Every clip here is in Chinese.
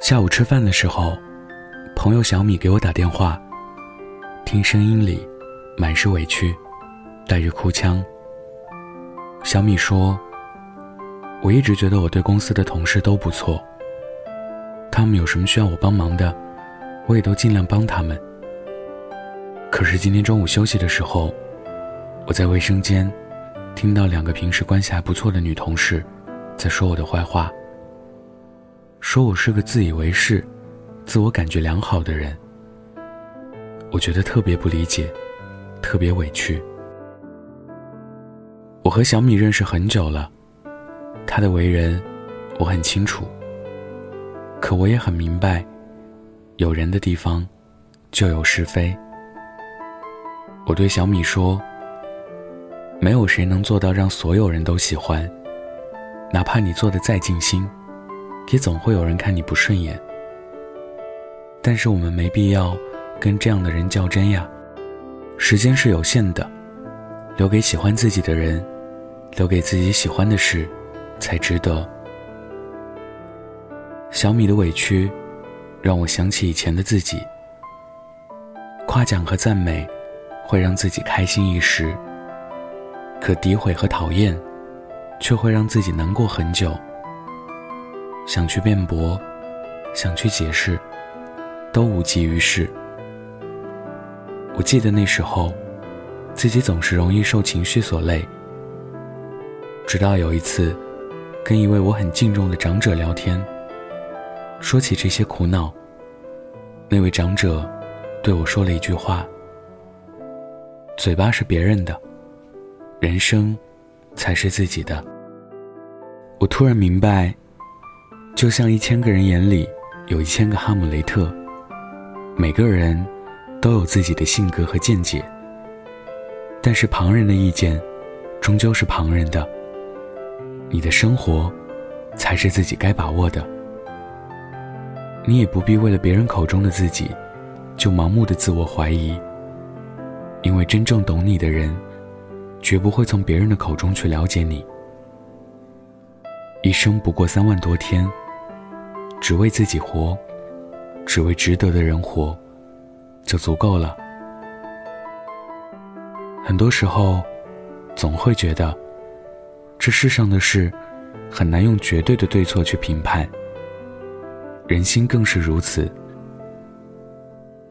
下午吃饭的时候，朋友小米给我打电话，听声音里满是委屈，带着哭腔。小米说：“我一直觉得我对公司的同事都不错，他们有什么需要我帮忙的，我也都尽量帮他们。可是今天中午休息的时候，我在卫生间听到两个平时关系还不错的女同事在说我的坏话。”说我是个自以为是、自我感觉良好的人，我觉得特别不理解，特别委屈。我和小米认识很久了，他的为人我很清楚，可我也很明白，有人的地方就有是非。我对小米说：“没有谁能做到让所有人都喜欢，哪怕你做的再尽心。”也总会有人看你不顺眼，但是我们没必要跟这样的人较真呀。时间是有限的，留给喜欢自己的人，留给自己喜欢的事，才值得。小米的委屈，让我想起以前的自己。夸奖和赞美，会让自己开心一时；可诋毁和讨厌，却会让自己难过很久。想去辩驳，想去解释，都无济于事。我记得那时候，自己总是容易受情绪所累。直到有一次，跟一位我很敬重的长者聊天，说起这些苦恼，那位长者对我说了一句话：“嘴巴是别人的，人生才是自己的。”我突然明白。就像一千个人眼里有一千个哈姆雷特，每个人都有自己的性格和见解。但是旁人的意见，终究是旁人的。你的生活，才是自己该把握的。你也不必为了别人口中的自己，就盲目的自我怀疑。因为真正懂你的人，绝不会从别人的口中去了解你。一生不过三万多天。只为自己活，只为值得的人活，就足够了。很多时候，总会觉得，这世上的事，很难用绝对的对错去评判。人心更是如此。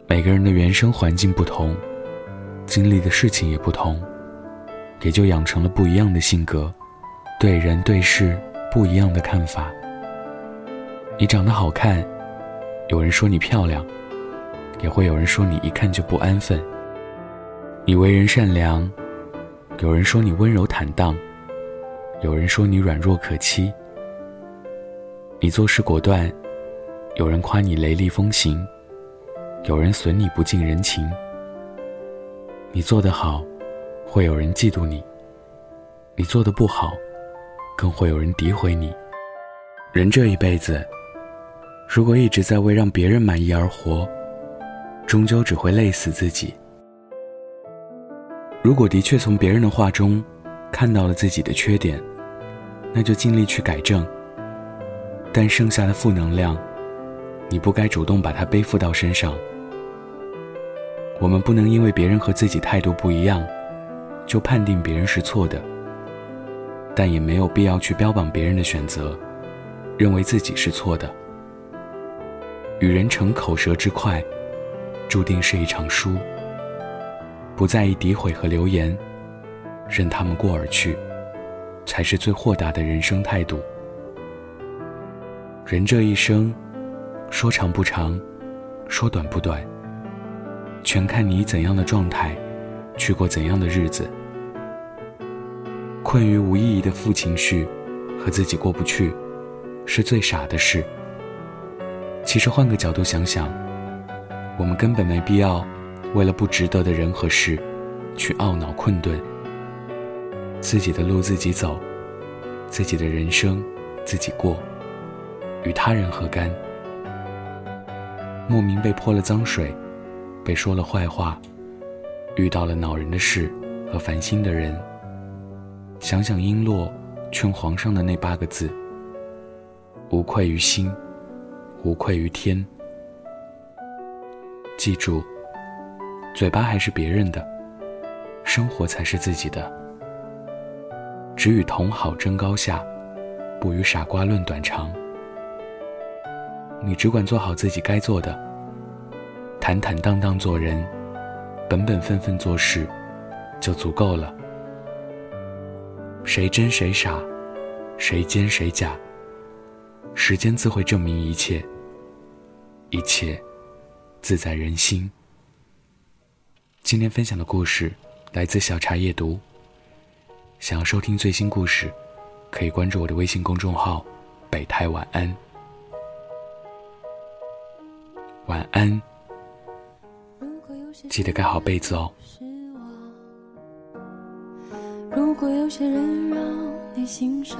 每个人的原生环境不同，经历的事情也不同，也就养成了不一样的性格，对人对事不一样的看法。你长得好看，有人说你漂亮，也会有人说你一看就不安分。你为人善良，有人说你温柔坦荡，有人说你软弱可欺。你做事果断，有人夸你雷厉风行，有人损你不近人情。你做得好，会有人嫉妒你；你做的不好，更会有人诋毁你。人这一辈子。如果一直在为让别人满意而活，终究只会累死自己。如果的确从别人的话中看到了自己的缺点，那就尽力去改正。但剩下的负能量，你不该主动把它背负到身上。我们不能因为别人和自己态度不一样，就判定别人是错的。但也没有必要去标榜别人的选择，认为自己是错的。与人逞口舌之快，注定是一场输。不在意诋毁和流言，任他们过而去，才是最豁达的人生态度。人这一生，说长不长，说短不短，全看你怎样的状态，去过怎样的日子。困于无意义的负情绪，和自己过不去，是最傻的事。其实换个角度想想，我们根本没必要为了不值得的人和事去懊恼困顿。自己的路自己走，自己的人生自己过，与他人何干？莫名被泼了脏水，被说了坏话，遇到了恼人的事和烦心的人。想想璎珞劝皇上的那八个字：无愧于心。无愧于天。记住，嘴巴还是别人的，生活才是自己的。只与同好争高下，不与傻瓜论短长。你只管做好自己该做的，坦坦荡荡做人，本本分分做事，就足够了。谁真谁傻，谁奸谁假，时间自会证明一切。一切，自在人心。今天分享的故事来自小茶夜读。想要收听最新故事，可以关注我的微信公众号“北太晚安”。晚安，记得盖好被子哦。如果有些人让你欣赏，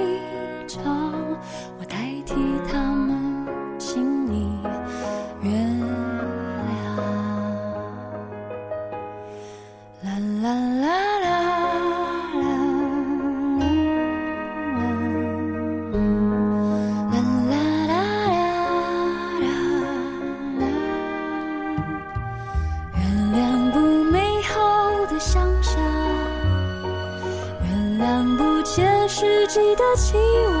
希望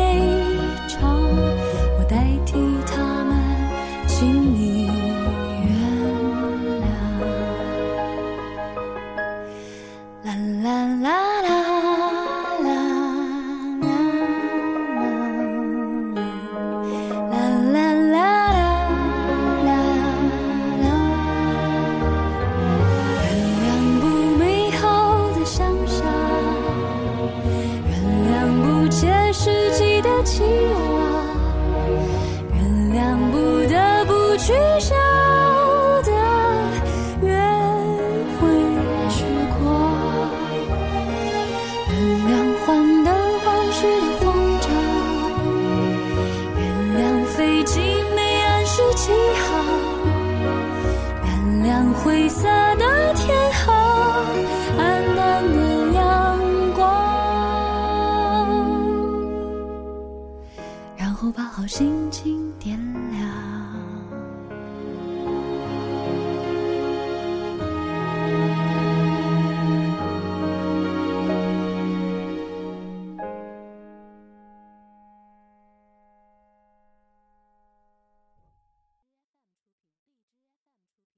啦啦啦啦啦啦啦啦啦啦啦啦，原谅不美好的想象，原谅不切实际的期望，原谅不得不去想